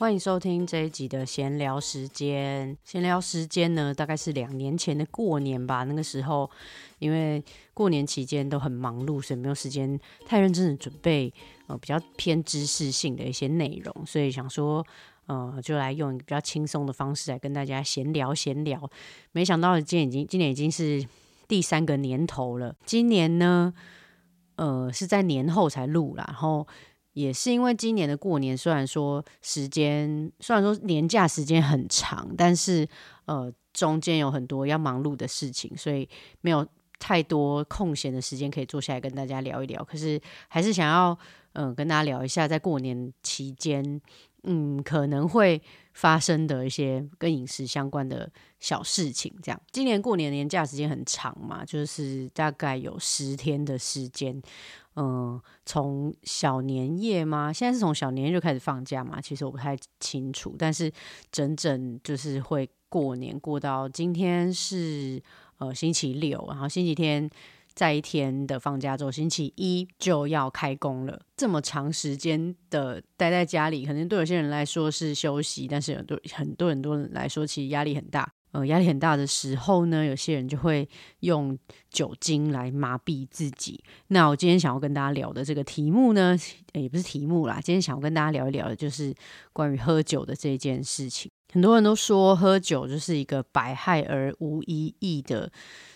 欢迎收听这一集的闲聊时间。闲聊时间呢，大概是两年前的过年吧。那个时候，因为过年期间都很忙碌，所以没有时间太认真的准备呃比较偏知识性的一些内容，所以想说呃就来用比较轻松的方式来跟大家闲聊闲聊。没想到今年已经今年已经是第三个年头了。今年呢，呃是在年后才录啦，然后。也是因为今年的过年，虽然说时间，虽然说年假时间很长，但是呃中间有很多要忙碌的事情，所以没有太多空闲的时间可以坐下来跟大家聊一聊。可是还是想要嗯跟大家聊一下，在过年期间嗯可能会发生的一些跟饮食相关的小事情。这样，今年过年年假时间很长嘛，就是大概有十天的时间。嗯，从小年夜吗？现在是从小年夜就开始放假嘛？其实我不太清楚，但是整整就是会过年过到今天是呃星期六，然后星期天在一天的放假之后，星期一就要开工了。这么长时间的待在家里，可能对有些人来说是休息，但是很多很多很多人来说，其实压力很大。呃，压力很大的时候呢，有些人就会用酒精来麻痹自己。那我今天想要跟大家聊的这个题目呢，也不是题目啦，今天想要跟大家聊一聊的就是关于喝酒的这件事情。很多人都说喝酒就是一个百害而无一益的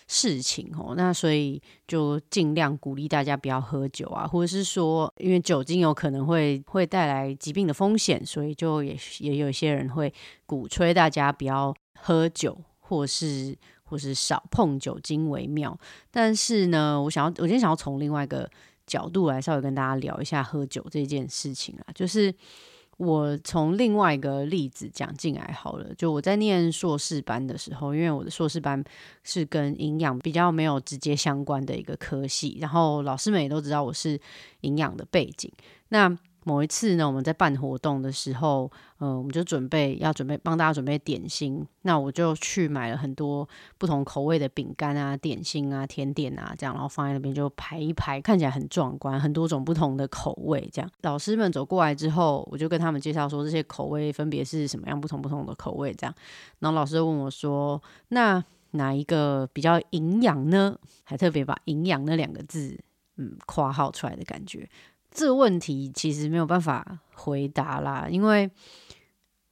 事情哦，那所以就尽量鼓励大家不要喝酒啊，或者是说，因为酒精有可能会会带来疾病的风险，所以就也也有一些人会鼓吹大家不要。喝酒，或是或是少碰酒精为妙。但是呢，我想要，我今天想要从另外一个角度来稍微跟大家聊一下喝酒这件事情啊。就是我从另外一个例子讲进来好了。就我在念硕士班的时候，因为我的硕士班是跟营养比较没有直接相关的一个科系，然后老师们也都知道我是营养的背景。那某一次呢，我们在办活动的时候，嗯，我们就准备要准备帮大家准备点心。那我就去买了很多不同口味的饼干啊、点心啊、甜点啊，这样，然后放在那边就排一排，看起来很壮观，很多种不同的口味。这样，老师们走过来之后，我就跟他们介绍说这些口味分别是什么样不同不同的口味。这样，然后老师问我说：“那哪一个比较营养呢？”还特别把“营养”那两个字，嗯，括号出来的感觉。这个问题其实没有办法回答啦，因为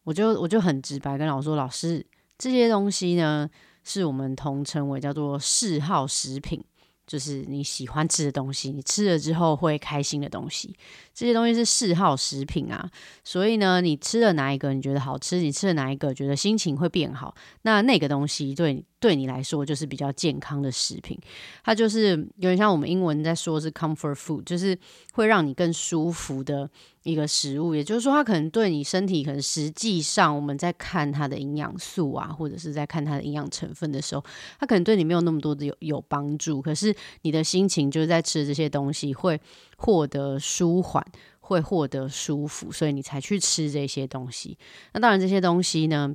我就我就很直白跟老师说，老师这些东西呢，是我们统称为叫做嗜好食品。就是你喜欢吃的东西，你吃了之后会开心的东西，这些东西是嗜好食品啊。所以呢，你吃了哪一个你觉得好吃，你吃了哪一个觉得心情会变好，那那个东西对对你来说就是比较健康的食品。它就是有点像我们英文在说是 comfort food，就是会让你更舒服的。一个食物，也就是说，它可能对你身体，可能实际上我们在看它的营养素啊，或者是在看它的营养成分的时候，它可能对你没有那么多的有有帮助。可是你的心情就是在吃这些东西会获得舒缓，会获得舒服，所以你才去吃这些东西。那当然，这些东西呢，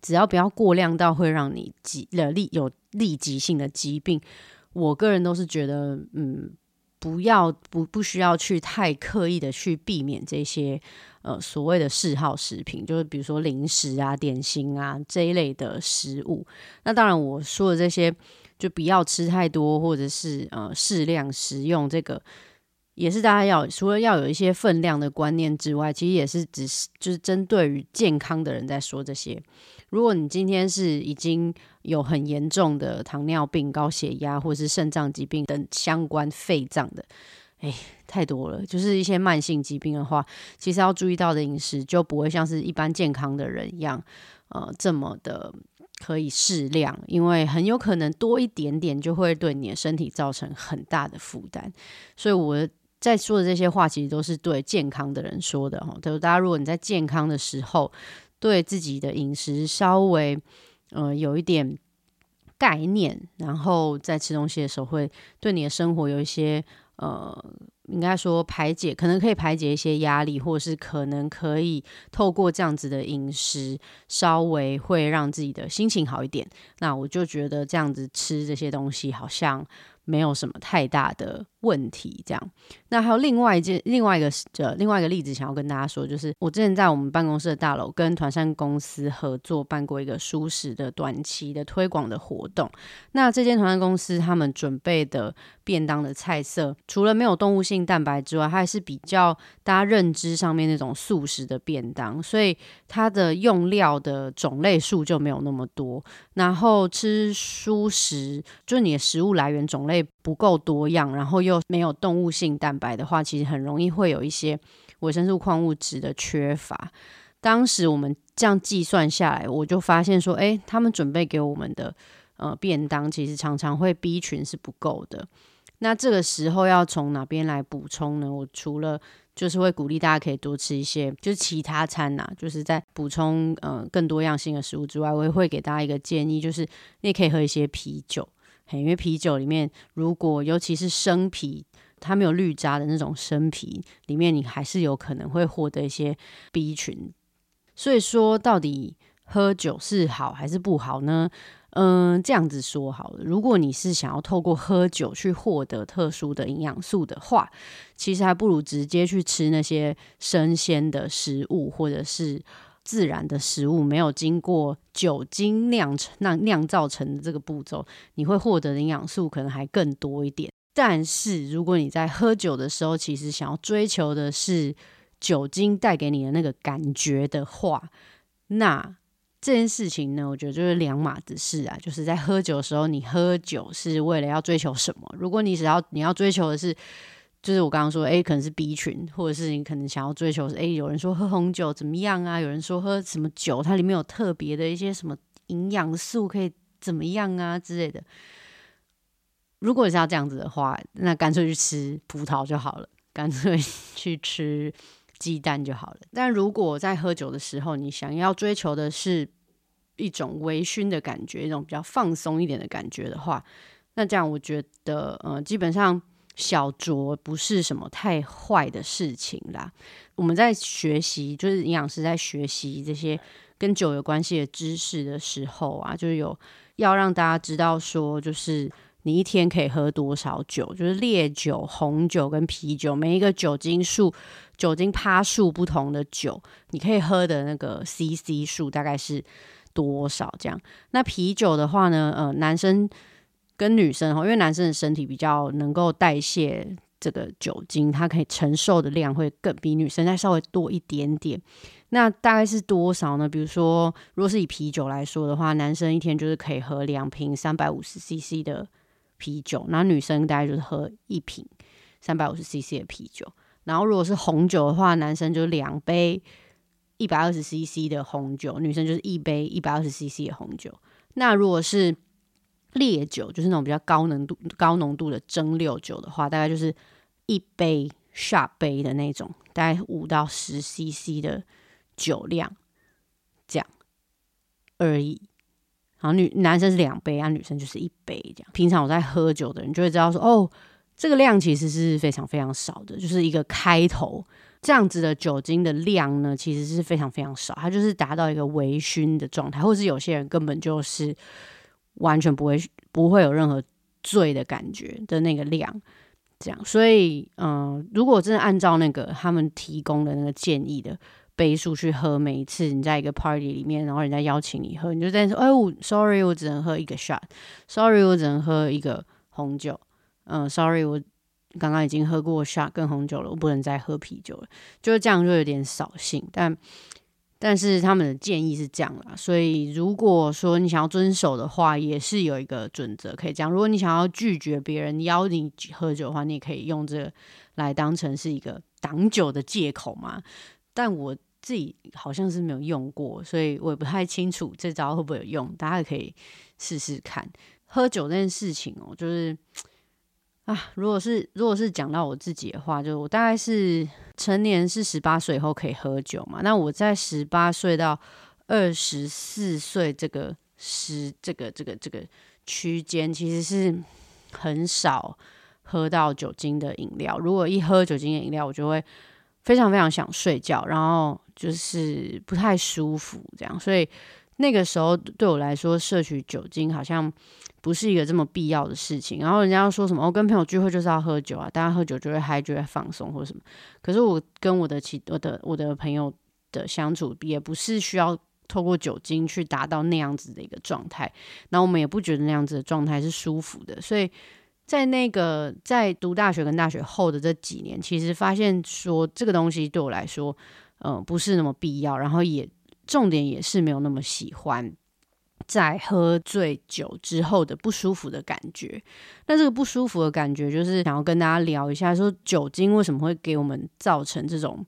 只要不要过量到会让你急了立有立即性的疾病，我个人都是觉得，嗯。不要不不需要去太刻意的去避免这些呃所谓的嗜好食品，就是比如说零食啊、点心啊这一类的食物。那当然我说的这些就不要吃太多，或者是呃适量食用，这个也是大家要除了要有一些分量的观念之外，其实也是只是就是针对于健康的人在说这些。如果你今天是已经有很严重的糖尿病、高血压或者是肾脏疾病等相关肺脏的，哎，太多了。就是一些慢性疾病的话，其实要注意到的饮食就不会像是一般健康的人一样，呃，这么的可以适量，因为很有可能多一点点就会对你的身体造成很大的负担。所以我在说的这些话，其实都是对健康的人说的哈。就是大家如果你在健康的时候，对自己的饮食稍微，呃，有一点概念，然后在吃东西的时候，会对你的生活有一些，呃，应该说排解，可能可以排解一些压力，或者是可能可以透过这样子的饮食，稍微会让自己的心情好一点。那我就觉得这样子吃这些东西，好像没有什么太大的问题。这样，那还有另外一件、另外一个呃另外一个例子，想要跟大家说，就是我之前在我们办公室的大楼跟团膳公司合作办过一个舒适的短期的推广的活动。那这间团膳公司他们准备的便当的菜色，除了没有动物性蛋白之外，它还是比较大家认知上面那种素食的便当，所以它的用料的种类数就没有那么多。然后吃蔬食，就是你的食物来源种类不够多样，然后又没有动物性蛋白的话，其实很容易会有一些维生素、矿物质的缺乏。当时我们这样计算下来，我就发现说，哎，他们准备给我们的呃便当，其实常常会 B 群是不够的。那这个时候要从哪边来补充呢？我除了就是会鼓励大家可以多吃一些，就是其他餐呐，就是在补充呃更多样性的食物之外，我也会给大家一个建议，就是你也可以喝一些啤酒，因为啤酒里面如果尤其是生啤，它没有绿渣的那种生啤，里面你还是有可能会获得一些 B 群。所以说，到底喝酒是好还是不好呢？嗯，这样子说好了。如果你是想要透过喝酒去获得特殊的营养素的话，其实还不如直接去吃那些生鲜的食物，或者是自然的食物，没有经过酒精酿成、酿酿造成的这个步骤，你会获得的营养素可能还更多一点。但是，如果你在喝酒的时候，其实想要追求的是酒精带给你的那个感觉的话，那。这件事情呢，我觉得就是两码子事啊。就是在喝酒的时候，你喝酒是为了要追求什么？如果你只要你要追求的是，就是我刚刚说，哎，可能是 B 群，或者是你可能想要追求是，哎，有人说喝红酒怎么样啊？有人说喝什么酒，它里面有特别的一些什么营养素可以怎么样啊之类的。如果是要这样子的话，那干脆去吃葡萄就好了，干脆 去吃。鸡蛋就好了。但如果在喝酒的时候，你想要追求的是一种微醺的感觉，一种比较放松一点的感觉的话，那这样我觉得，呃，基本上小酌不是什么太坏的事情啦。我们在学习，就是营养师在学习这些跟酒有关系的知识的时候啊，就是有要让大家知道说，就是你一天可以喝多少酒，就是烈酒、红酒跟啤酒，每一个酒精数。酒精趴数不同的酒，你可以喝的那个 CC 数大概是多少？这样，那啤酒的话呢？呃，男生跟女生哈，因为男生的身体比较能够代谢这个酒精，它可以承受的量会更比女生再稍微多一点点。那大概是多少呢？比如说，如果是以啤酒来说的话，男生一天就是可以喝两瓶三百五十 CC 的啤酒，那女生大概就是喝一瓶三百五十 CC 的啤酒。然后，如果是红酒的话，男生就两杯一百二十 CC 的红酒，女生就是一杯一百二十 CC 的红酒。那如果是烈酒，就是那种比较高浓度、高浓度的蒸馏酒的话，大概就是一杯下杯的那种，大概五到十 CC 的酒量，这样而已。然后女男生是两杯，啊，女生就是一杯这样。平常我在喝酒的人就会知道说，哦。这个量其实是非常非常少的，就是一个开头这样子的酒精的量呢，其实是非常非常少，它就是达到一个微醺的状态，或是有些人根本就是完全不会不会有任何醉的感觉的那个量，这样。所以，嗯，如果真的按照那个他们提供的那个建议的杯数去喝，每一次你在一个 party 里面，然后人家邀请你喝，你就在说：“哎，我 sorry，我只能喝一个 shot，sorry，我只能喝一个红酒。”嗯，sorry，我刚刚已经喝过 shot 跟红酒了，我不能再喝啤酒了。就是这样，就有点扫兴。但但是他们的建议是这样啦，所以如果说你想要遵守的话，也是有一个准则可以这样。如果你想要拒绝别人邀你喝酒的话，你也可以用这来当成是一个挡酒的借口嘛。但我自己好像是没有用过，所以我也不太清楚这招会不会有用。大家可以试试看。喝酒这件事情哦，就是。啊，如果是如果是讲到我自己的话，就我大概是成年是十八岁以后可以喝酒嘛。那我在十八岁到二十四岁这个时这个这个这个区间，其实是很少喝到酒精的饮料。如果一喝酒精的饮料，我就会非常非常想睡觉，然后就是不太舒服这样。所以那个时候对我来说，摄取酒精好像不是一个这么必要的事情。然后人家说什么，我跟朋友聚会就是要喝酒啊，大家喝酒就会嗨，就会放松或什么。可是我跟我的其我的我的朋友的相处，也不是需要透过酒精去达到那样子的一个状态。然后我们也不觉得那样子的状态是舒服的。所以在那个在读大学跟大学后的这几年，其实发现说这个东西对我来说，嗯，不是那么必要。然后也。重点也是没有那么喜欢在喝醉酒之后的不舒服的感觉。那这个不舒服的感觉，就是想要跟大家聊一下，说酒精为什么会给我们造成这种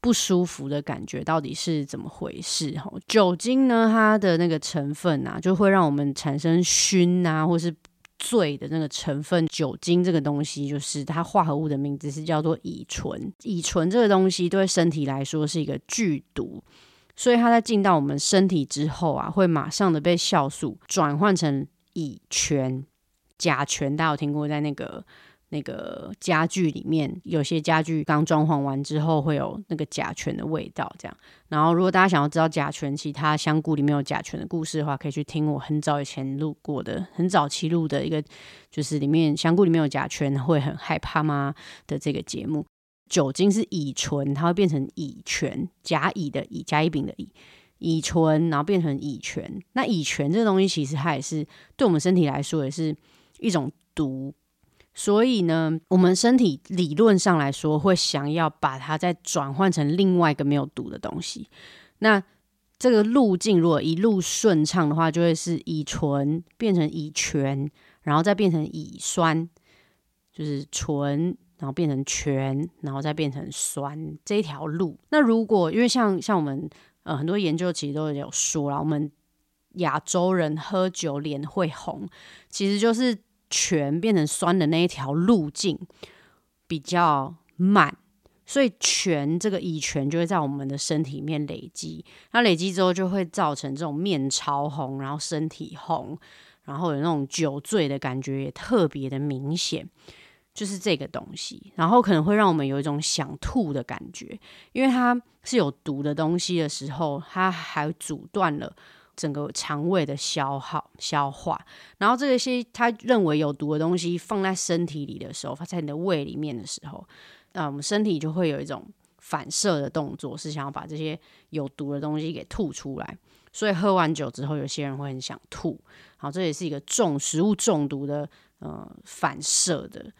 不舒服的感觉，到底是怎么回事？哈，酒精呢，它的那个成分啊，就会让我们产生熏啊，或是醉的那个成分。酒精这个东西，就是它化合物的名字是叫做乙醇。乙醇这个东西对身体来说是一个剧毒。所以它在进到我们身体之后啊，会马上的被酵素转换成乙醛、甲醛。大家有听过，在那个那个家具里面，有些家具刚装潢完之后会有那个甲醛的味道，这样。然后，如果大家想要知道甲醛其他香菇里面有甲醛的故事的话，可以去听我很早以前录过的、很早期录的一个，就是里面香菇里面有甲醛会很害怕吗的这个节目。酒精是乙醇，它会变成乙醛，甲乙的乙，甲乙丙的乙，乙醇，然后变成乙醛。那乙醛这个东西，其实它也是对我们身体来说，也是一种毒。所以呢，我们身体理论上来说，会想要把它再转换成另外一个没有毒的东西。那这个路径如果一路顺畅的话，就会是乙醇变成乙醛，然后再变成乙酸，就是醇。然后变成醛，然后再变成酸这一条路。那如果因为像像我们呃很多研究其实都有说了，我们亚洲人喝酒脸会红，其实就是醛变成酸的那一条路径比较慢，所以醛这个乙醛就会在我们的身体里面累积，那累积之后就会造成这种面潮红，然后身体红，然后有那种酒醉的感觉也特别的明显。就是这个东西，然后可能会让我们有一种想吐的感觉，因为它是有毒的东西的时候，它还阻断了整个肠胃的消耗消化。然后这些他认为有毒的东西放在身体里的时候，放在你的胃里面的时候，那我们身体就会有一种反射的动作，是想要把这些有毒的东西给吐出来。所以喝完酒之后，有些人会很想吐。好，这也是一个中食物中毒的呃反射的。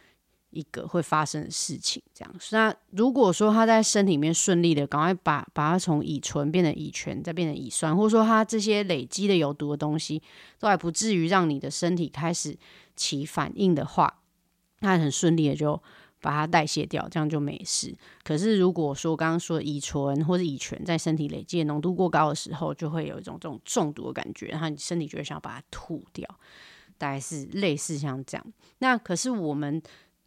一个会发生的事情，这样。那如果说他在身体里面顺利的，赶快把把它从乙醇变成乙醛，再变成乙酸，或者说它这些累积的有毒的东西，都还不至于让你的身体开始起反应的话，那很顺利的就把它代谢掉，这样就没事。可是如果说刚刚说乙醇或者乙醛在身体累积的浓度过高的时候，就会有一种这种中毒的感觉，然后你身体就会想要把它吐掉，大概是类似像这样。那可是我们。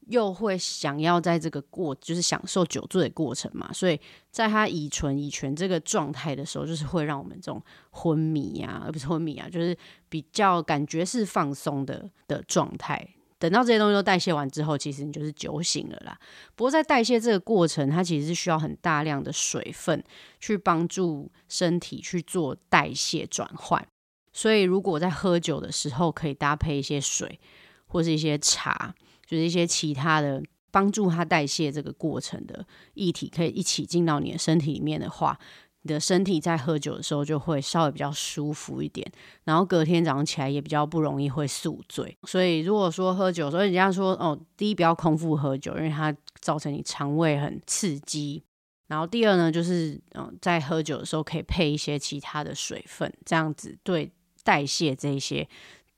又会想要在这个过，就是享受酒醉的过程嘛，所以在他乙醇乙醛这个状态的时候，就是会让我们这种昏迷啊，而不是昏迷啊，就是比较感觉是放松的的状态。等到这些东西都代谢完之后，其实你就是酒醒了啦。不过在代谢这个过程，它其实是需要很大量的水分去帮助身体去做代谢转换。所以如果在喝酒的时候，可以搭配一些水或是一些茶。就是一些其他的帮助它代谢这个过程的液体，可以一起进到你的身体里面的话，你的身体在喝酒的时候就会稍微比较舒服一点，然后隔天早上起来也比较不容易会宿醉。所以如果说喝酒，所以人家说哦，第一不要空腹喝酒，因为它造成你肠胃很刺激。然后第二呢，就是嗯，在喝酒的时候可以配一些其他的水分，这样子对代谢这些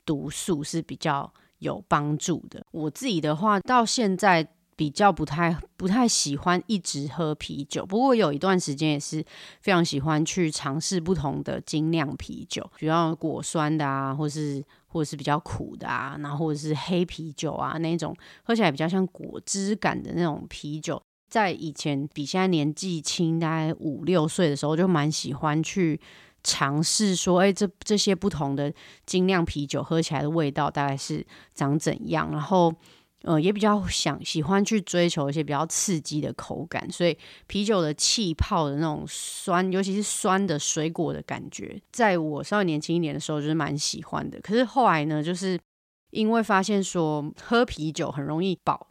毒素是比较。有帮助的。我自己的话，到现在比较不太不太喜欢一直喝啤酒。不过有一段时间也是非常喜欢去尝试不同的精酿啤酒，比较果酸的啊，或是或者是比较苦的啊，然后或者是黑啤酒啊那种喝起来比较像果汁感的那种啤酒。在以前比现在年纪轻，大概五六岁的时候，就蛮喜欢去。尝试说，哎，这这些不同的精酿啤酒喝起来的味道大概是长怎样？然后呃，也比较想喜欢去追求一些比较刺激的口感，所以啤酒的气泡的那种酸，尤其是酸的水果的感觉，在我稍微年轻一点的时候就是蛮喜欢的。可是后来呢，就是因为发现说喝啤酒很容易饱，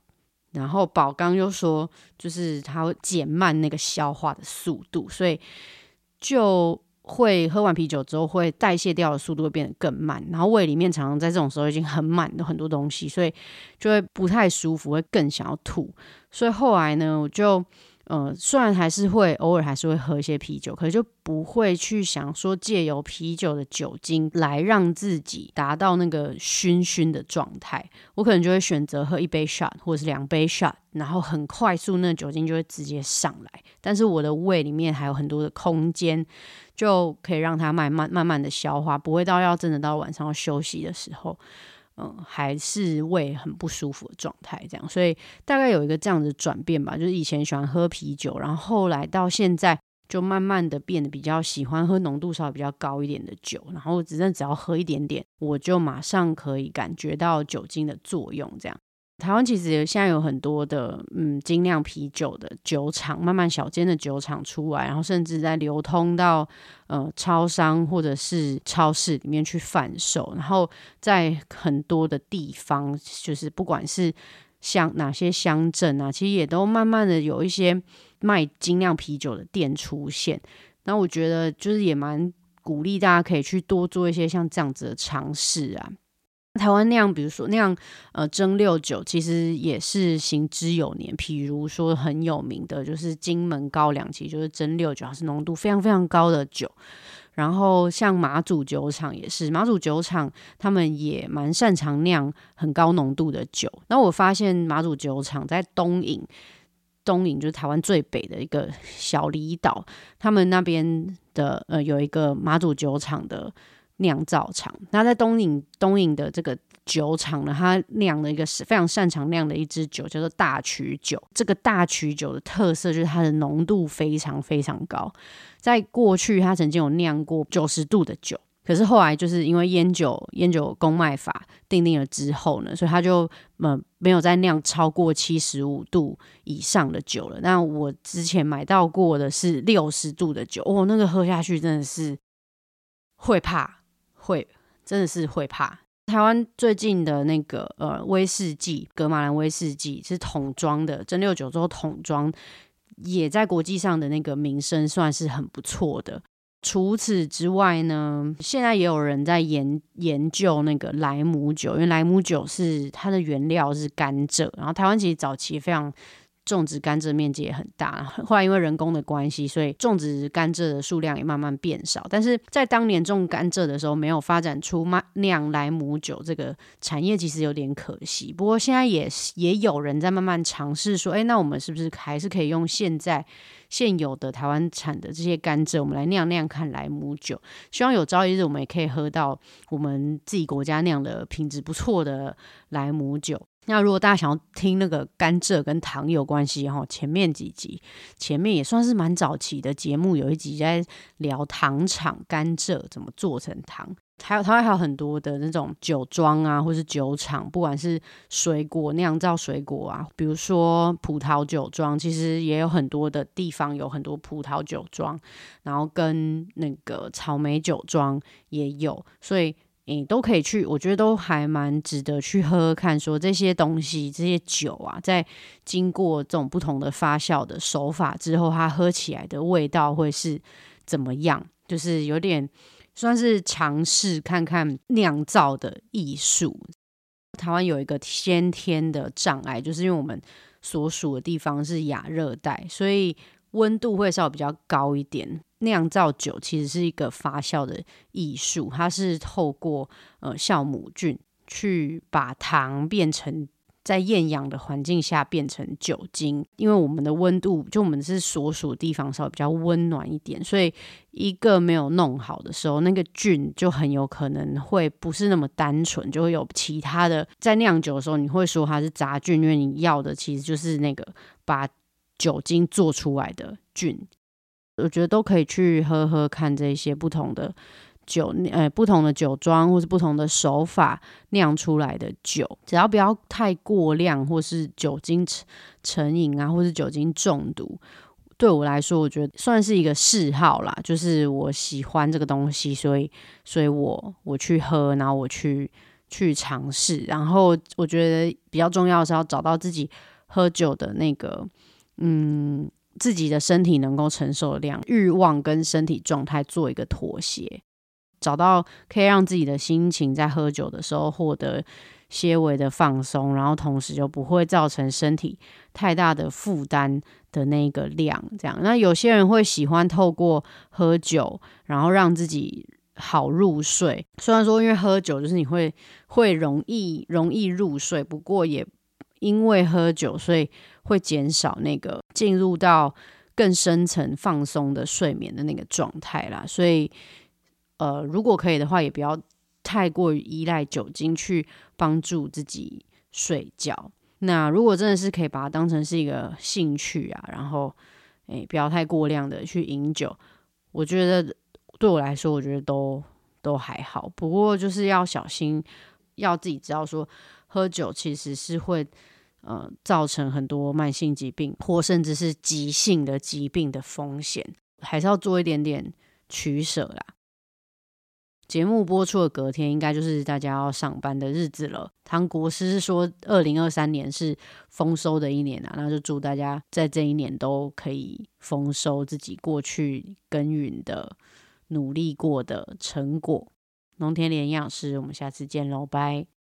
然后宝刚又说就是它会减慢那个消化的速度，所以就。会喝完啤酒之后，会代谢掉的速度会变得更慢，然后胃里面常常在这种时候已经很满的很多东西，所以就会不太舒服，会更想要吐。所以后来呢，我就。呃，虽然还是会偶尔还是会喝一些啤酒，可是就不会去想说借由啤酒的酒精来让自己达到那个醺醺的状态。我可能就会选择喝一杯 shot 或者是两杯 shot，然后很快速那酒精就会直接上来，但是我的胃里面还有很多的空间，就可以让它慢慢慢慢的消化，不会到要真的到晚上要休息的时候。嗯，还是胃很不舒服的状态，这样，所以大概有一个这样的转变吧。就是以前喜欢喝啤酒，然后后来到现在，就慢慢的变得比较喜欢喝浓度稍微比较高一点的酒，然后只是只要喝一点点，我就马上可以感觉到酒精的作用，这样。台湾其实现在有很多的嗯精酿啤酒的酒厂，慢慢小间的酒厂出来，然后甚至在流通到呃超商或者是超市里面去贩售，然后在很多的地方，就是不管是像哪些乡镇啊，其实也都慢慢的有一些卖精酿啤酒的店出现。那我觉得就是也蛮鼓励大家可以去多做一些像这样子的尝试啊。台湾那样，比如说那样，呃，蒸馏酒其实也是行之有年。譬如说很有名的，就是金门高粱，其实就是蒸馏酒，它是浓度非常非常高的酒。然后像马祖酒厂也是，马祖酒厂他们也蛮擅长酿很高浓度的酒。那我发现马祖酒厂在东引，东引就是台湾最北的一个小离岛，他们那边的呃有一个马祖酒厂的。酿造厂，那在东影东影的这个酒厂呢，它酿了一个是非常擅长酿的一支酒，叫做大曲酒。这个大曲酒的特色就是它的浓度非常非常高。在过去，它曾经有酿过九十度的酒，可是后来就是因为烟酒烟酒公卖法定定了之后呢，所以它就呃没有再酿超过七十五度以上的酒了。那我之前买到过的是六十度的酒，哦，那个喝下去真的是会怕。会真的是会怕。台湾最近的那个呃威士忌，格马兰威士忌是桶装的，蒸馏酒之后桶装，也在国际上的那个名声算是很不错的。除此之外呢，现在也有人在研研究那个莱姆酒，因为莱姆酒是它的原料是甘蔗，然后台湾其实早期非常。种植甘蔗面积也很大，后来因为人工的关系，所以种植甘蔗的数量也慢慢变少。但是在当年种甘蔗的时候，没有发展出酿莱姆酒这个产业，其实有点可惜。不过现在也也有人在慢慢尝试说，哎，那我们是不是还是可以用现在现有的台湾产的这些甘蔗，我们来酿酿看莱姆酒？希望有朝一日我们也可以喝到我们自己国家酿的品质不错的莱姆酒。那如果大家想要听那个甘蔗跟糖有关系哈，前面几集前面也算是蛮早期的节目，有一集在聊糖厂甘蔗怎么做成糖，还有它还有很多的那种酒庄啊，或是酒厂，不管是水果酿造水果啊，比如说葡萄酒庄，其实也有很多的地方有很多葡萄酒庄，然后跟那个草莓酒庄也有，所以。你都可以去，我觉得都还蛮值得去喝喝看。说这些东西，这些酒啊，在经过这种不同的发酵的手法之后，它喝起来的味道会是怎么样？就是有点算是尝试看看酿造的艺术。台湾有一个先天的障碍，就是因为我们所属的地方是亚热带，所以温度会稍微比较高一点。酿造酒其实是一个发酵的艺术，它是透过呃酵母菌去把糖变成在厌氧的环境下变成酒精。因为我们的温度，就我们是所属地方稍微比较温暖一点，所以一个没有弄好的时候，那个菌就很有可能会不是那么单纯，就会有其他的。在酿酒的时候，你会说它是杂菌，因为你要的其实就是那个把酒精做出来的菌。我觉得都可以去喝喝看这些不同的酒，呃，不同的酒庄或是不同的手法酿出来的酒，只要不要太过量，或是酒精成成瘾啊，或是酒精中毒，对我来说，我觉得算是一个嗜好啦，就是我喜欢这个东西，所以，所以我我去喝，然后我去去尝试，然后我觉得比较重要的是要找到自己喝酒的那个，嗯。自己的身体能够承受的量、欲望跟身体状态做一个妥协，找到可以让自己的心情在喝酒的时候获得些微的放松，然后同时就不会造成身体太大的负担的那个量。这样，那有些人会喜欢透过喝酒，然后让自己好入睡。虽然说因为喝酒就是你会会容易容易入睡，不过也。因为喝酒，所以会减少那个进入到更深层放松的睡眠的那个状态啦。所以，呃，如果可以的话，也不要太过于依赖酒精去帮助自己睡觉。那如果真的是可以把它当成是一个兴趣啊，然后，诶，不要太过量的去饮酒，我觉得对我来说，我觉得都都还好。不过就是要小心，要自己知道说。喝酒其实是会呃造成很多慢性疾病或甚至是急性的疾病的风险，还是要做一点点取舍啦。节目播出的隔天，应该就是大家要上班的日子了。唐国师是说，二零二三年是丰收的一年啊，那就祝大家在这一年都可以丰收自己过去耕耘的努力过的成果。农田连营养师，我们下次见喽，拜。